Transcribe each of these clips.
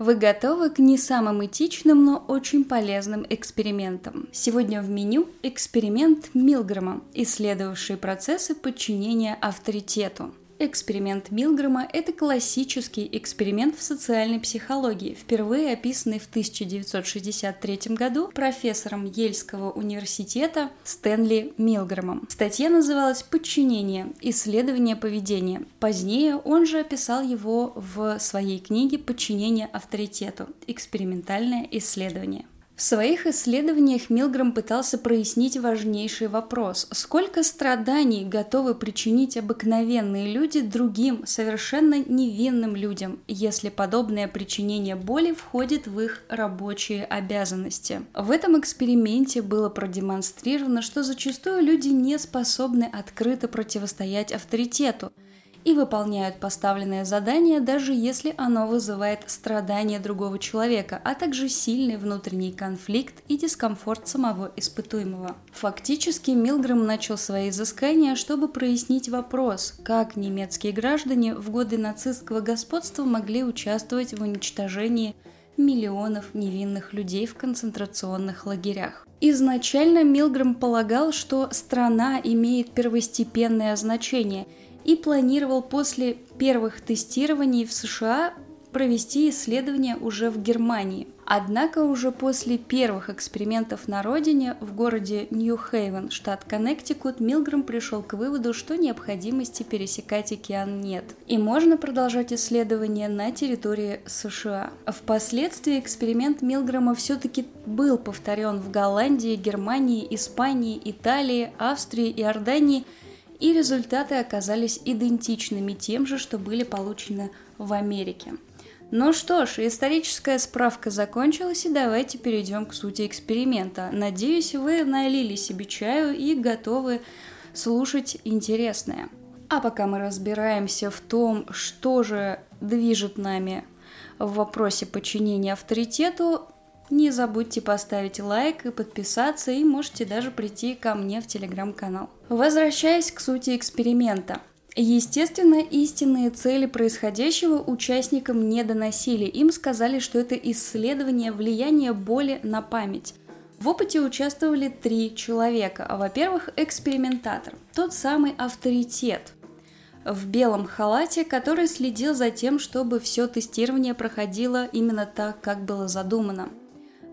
Вы готовы к не самым этичным, но очень полезным экспериментам. Сегодня в меню эксперимент Милгрома, исследовавший процессы подчинения авторитету. Эксперимент Милгрома – это классический эксперимент в социальной психологии, впервые описанный в 1963 году профессором Ельского университета Стэнли Милгромом. Статья называлась «Подчинение. Исследование поведения». Позднее он же описал его в своей книге «Подчинение авторитету. Экспериментальное исследование». В своих исследованиях Милграм пытался прояснить важнейший вопрос – сколько страданий готовы причинить обыкновенные люди другим, совершенно невинным людям, если подобное причинение боли входит в их рабочие обязанности. В этом эксперименте было продемонстрировано, что зачастую люди не способны открыто противостоять авторитету – и выполняют поставленное задание, даже если оно вызывает страдания другого человека, а также сильный внутренний конфликт и дискомфорт самого испытуемого. Фактически Милгрэм начал свои изыскания, чтобы прояснить вопрос, как немецкие граждане в годы нацистского господства могли участвовать в уничтожении миллионов невинных людей в концентрационных лагерях. Изначально Милгрэм полагал, что страна имеет первостепенное значение – и планировал после первых тестирований в США провести исследования уже в Германии. Однако уже после первых экспериментов на родине в городе Нью-Хейвен, штат Коннектикут, Милгрэм пришел к выводу, что необходимости пересекать океан нет, и можно продолжать исследования на территории США. Впоследствии эксперимент Милгрэма все-таки был повторен в Голландии, Германии, Испании, Италии, Австрии, Иордании – и результаты оказались идентичными тем же, что были получены в Америке. Ну что ж, историческая справка закончилась, и давайте перейдем к сути эксперимента. Надеюсь, вы налили себе чаю и готовы слушать интересное. А пока мы разбираемся в том, что же движет нами в вопросе подчинения авторитету, не забудьте поставить лайк и подписаться, и можете даже прийти ко мне в телеграм-канал. Возвращаясь к сути эксперимента. Естественно, истинные цели происходящего участникам не доносили. Им сказали, что это исследование влияния боли на память. В опыте участвовали три человека. Во-первых, экспериментатор, тот самый авторитет в белом халате, который следил за тем, чтобы все тестирование проходило именно так, как было задумано.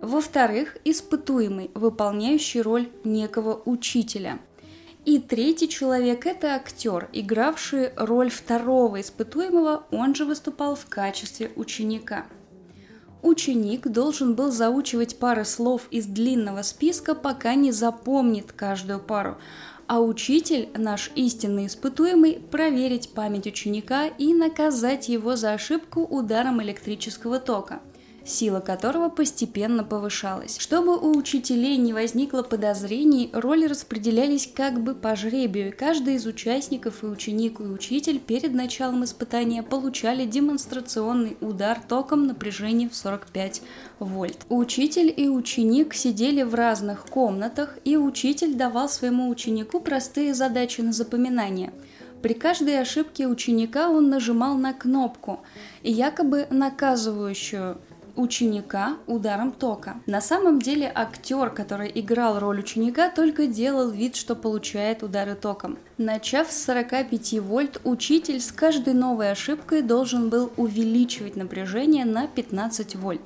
Во-вторых, испытуемый, выполняющий роль некого учителя. И третий человек – это актер, игравший роль второго испытуемого, он же выступал в качестве ученика. Ученик должен был заучивать пары слов из длинного списка, пока не запомнит каждую пару, а учитель, наш истинный испытуемый, проверить память ученика и наказать его за ошибку ударом электрического тока – сила которого постепенно повышалась. Чтобы у учителей не возникло подозрений, роли распределялись как бы по жребию. Каждый из участников и ученик и учитель перед началом испытания получали демонстрационный удар током напряжения в 45 вольт. Учитель и ученик сидели в разных комнатах, и учитель давал своему ученику простые задачи на запоминание – при каждой ошибке ученика он нажимал на кнопку, якобы наказывающую ученика ударом тока. На самом деле актер, который играл роль ученика, только делал вид, что получает удары током. Начав с 45 вольт, учитель с каждой новой ошибкой должен был увеличивать напряжение на 15 вольт.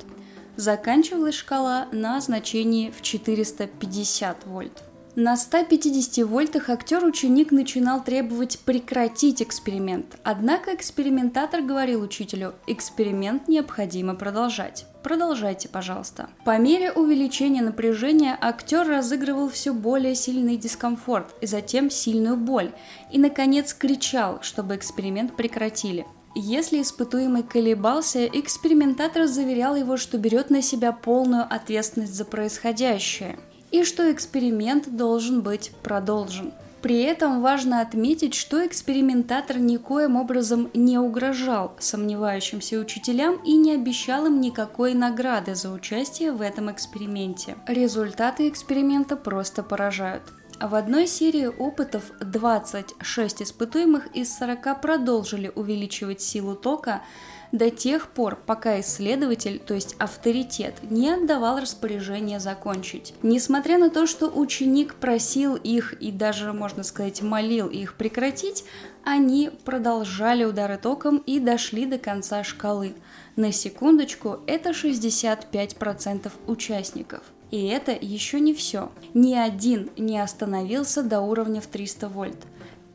Заканчивалась шкала на значении в 450 вольт. На 150 вольтах актер-ученик начинал требовать прекратить эксперимент, однако экспериментатор говорил учителю, эксперимент необходимо продолжать. Продолжайте, пожалуйста. По мере увеличения напряжения актер разыгрывал все более сильный дискомфорт и затем сильную боль, и, наконец, кричал, чтобы эксперимент прекратили. Если испытуемый колебался, экспериментатор заверял его, что берет на себя полную ответственность за происходящее – и что эксперимент должен быть продолжен. При этом важно отметить, что экспериментатор никоим образом не угрожал сомневающимся учителям и не обещал им никакой награды за участие в этом эксперименте. Результаты эксперимента просто поражают. В одной серии опытов 26 испытуемых из 40 продолжили увеличивать силу тока до тех пор, пока исследователь, то есть авторитет, не отдавал распоряжение закончить. Несмотря на то, что ученик просил их и даже, можно сказать, молил их прекратить, они продолжали удары током и дошли до конца шкалы. На секундочку, это 65% участников. И это еще не все. Ни один не остановился до уровня в 300 вольт.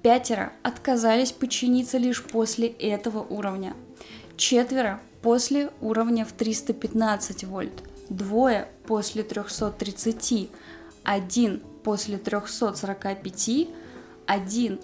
Пятеро отказались подчиниться лишь после этого уровня. Четверо после уровня в 315 вольт. Двое после 330. Один после 345. Один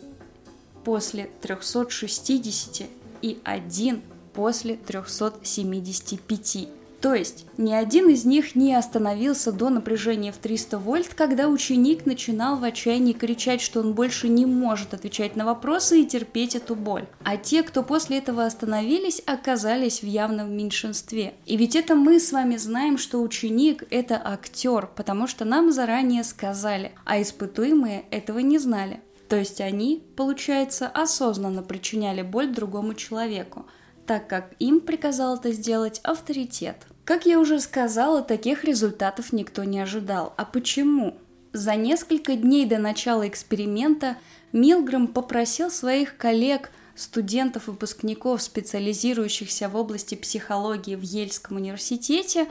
после 360 и один после 375. То есть ни один из них не остановился до напряжения в 300 вольт, когда ученик начинал в отчаянии кричать, что он больше не может отвечать на вопросы и терпеть эту боль. А те, кто после этого остановились, оказались в явном меньшинстве. И ведь это мы с вами знаем, что ученик – это актер, потому что нам заранее сказали, а испытуемые этого не знали. То есть они, получается, осознанно причиняли боль другому человеку, так как им приказал это сделать авторитет. Как я уже сказала, таких результатов никто не ожидал. А почему? За несколько дней до начала эксперимента Милграм попросил своих коллег, студентов-выпускников, специализирующихся в области психологии в Ельском университете,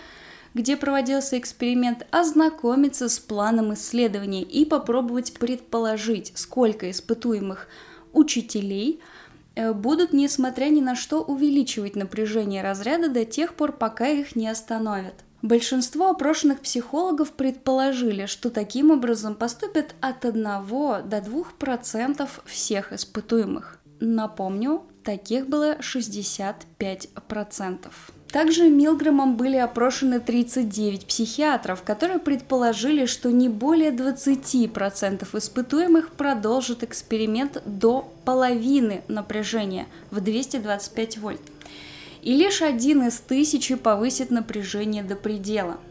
где проводился эксперимент, ознакомиться с планом исследования и попробовать предположить, сколько испытуемых учителей – будут, несмотря ни на что, увеличивать напряжение разряда до тех пор, пока их не остановят. Большинство опрошенных психологов предположили, что таким образом поступят от 1 до 2% всех испытуемых. Напомню, таких было 65%. Также Милграмом были опрошены 39 психиатров, которые предположили, что не более 20% испытуемых продолжат эксперимент до половины напряжения в 225 вольт. И лишь один из тысячи повысит напряжение до предела –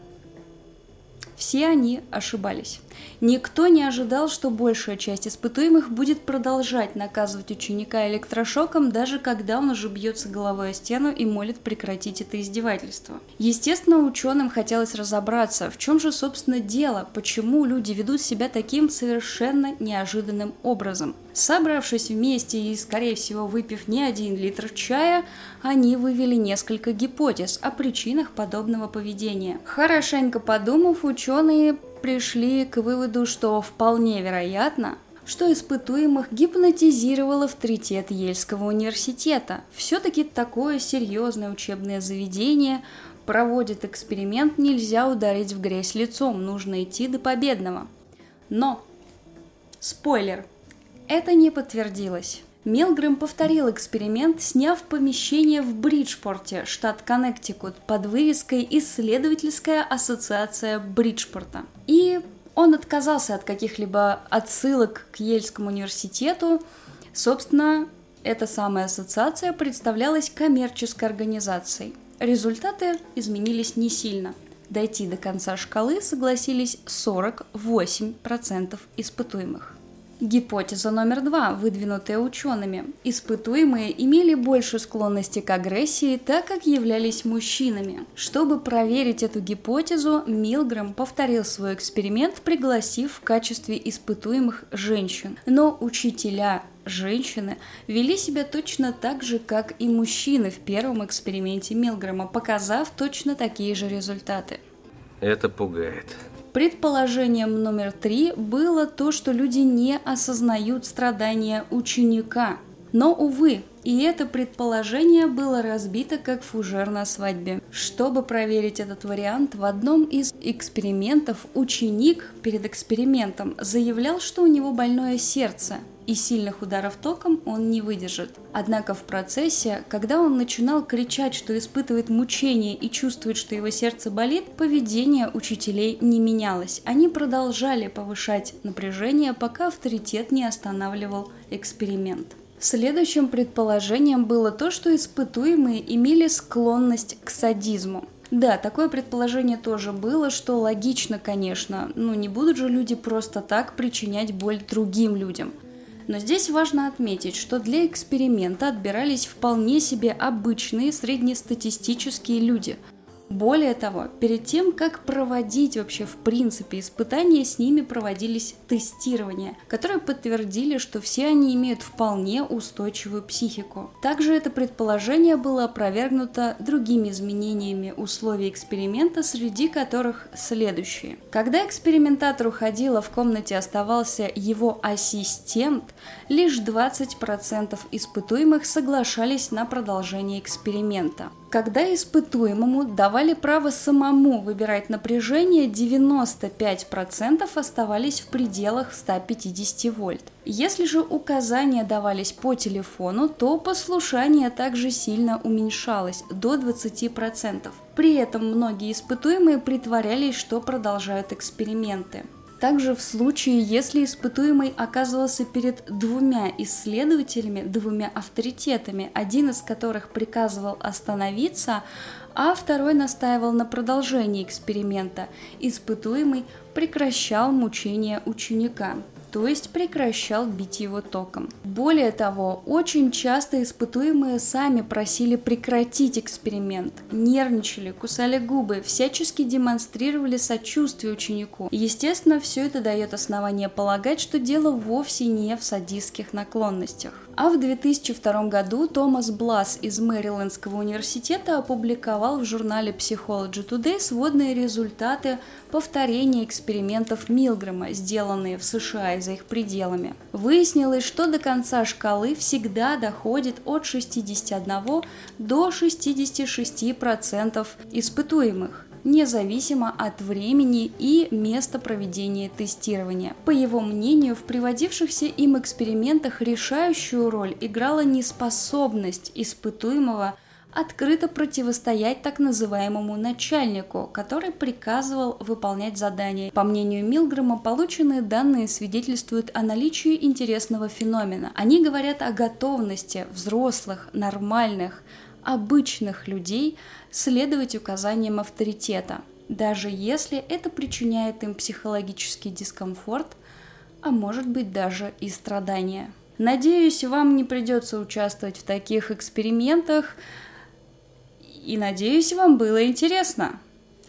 все они ошибались. Никто не ожидал, что большая часть испытуемых будет продолжать наказывать ученика электрошоком, даже когда он уже бьется головой о стену и молит прекратить это издевательство. Естественно, ученым хотелось разобраться, в чем же, собственно, дело, почему люди ведут себя таким совершенно неожиданным образом. Собравшись вместе и, скорее всего, выпив не один литр чая, они вывели несколько гипотез о причинах подобного поведения. Хорошенько подумав, ученые пришли к выводу, что вполне вероятно, что испытуемых гипнотизировал авторитет Ельского университета. Все-таки такое серьезное учебное заведение проводит эксперимент, нельзя ударить в грязь лицом, нужно идти до победного. Но, спойлер, это не подтвердилось. Милгрэм повторил эксперимент, сняв помещение в Бриджпорте, штат Коннектикут, под вывеской «Исследовательская ассоциация Бриджпорта». И он отказался от каких-либо отсылок к Ельскому университету. Собственно, эта самая ассоциация представлялась коммерческой организацией. Результаты изменились не сильно. Дойти до конца шкалы согласились 48% испытуемых. Гипотеза номер два, выдвинутая учеными. Испытуемые имели больше склонности к агрессии, так как являлись мужчинами. Чтобы проверить эту гипотезу, Милграм повторил свой эксперимент, пригласив в качестве испытуемых женщин. Но учителя женщины вели себя точно так же, как и мужчины в первом эксперименте Милграма, показав точно такие же результаты. Это пугает. Предположением номер три было то, что люди не осознают страдания ученика. Но, увы, и это предположение было разбито как фужер на свадьбе. Чтобы проверить этот вариант, в одном из экспериментов ученик перед экспериментом заявлял, что у него больное сердце, и сильных ударов током он не выдержит. Однако в процессе, когда он начинал кричать, что испытывает мучение и чувствует, что его сердце болит, поведение учителей не менялось. Они продолжали повышать напряжение, пока авторитет не останавливал эксперимент. Следующим предположением было то, что испытуемые имели склонность к садизму. Да, такое предположение тоже было, что логично, конечно, ну не будут же люди просто так причинять боль другим людям – Но здесь важно отметить, что для эксперимента отбирались вполне себе обычные среднестатистические люди – более того, перед тем, как проводить вообще в принципе испытания, с ними проводились тестирования, которые подтвердили, что все они имеют вполне устойчивую психику. Также это предположение было опровергнуто другими изменениями условий эксперимента, среди которых следующие. Когда экспериментатор уходил, а в комнате оставался его ассистент, лишь 20% испытуемых соглашались на продолжение эксперимента. Когда испытуемому давали право самому выбирать напряжение, 95% оставались в пределах 150 вольт. Если же указания давались по телефону, то послушание также сильно уменьшалось до 20%. При этом многие испытуемые притворялись, что продолжают эксперименты. Также в случае, если испытуемый оказывался перед двумя исследователями, двумя авторитетами, один из которых приказывал остановиться, а второй настаивал на продолжении эксперимента, испытуемый прекращал мучения ученика то есть прекращал бить его током. Более того, очень часто испытуемые сами просили прекратить эксперимент, нервничали, кусали губы, всячески демонстрировали сочувствие ученику. Естественно, все это дает основание полагать, что дело вовсе не в садистских наклонностях. А в 2002 году Томас Блас из Мэрилендского университета опубликовал в журнале Psychology Today сводные результаты повторения экспериментов Милгрэма, сделанные в США и за их пределами. Выяснилось, что до конца шкалы всегда доходит от 61 до 66% испытуемых независимо от времени и места проведения тестирования. По его мнению, в приводившихся им экспериментах решающую роль играла неспособность испытуемого открыто противостоять так называемому начальнику, который приказывал выполнять задания. По мнению Милгрэма, полученные данные свидетельствуют о наличии интересного феномена. Они говорят о готовности взрослых, нормальных, обычных людей следовать указаниям авторитета, даже если это причиняет им психологический дискомфорт, а может быть даже и страдания. Надеюсь, вам не придется участвовать в таких экспериментах, и надеюсь, вам было интересно.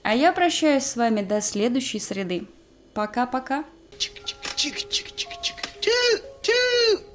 А я прощаюсь с вами до следующей среды. Пока-пока. Чик-чик-чик-чик-чик.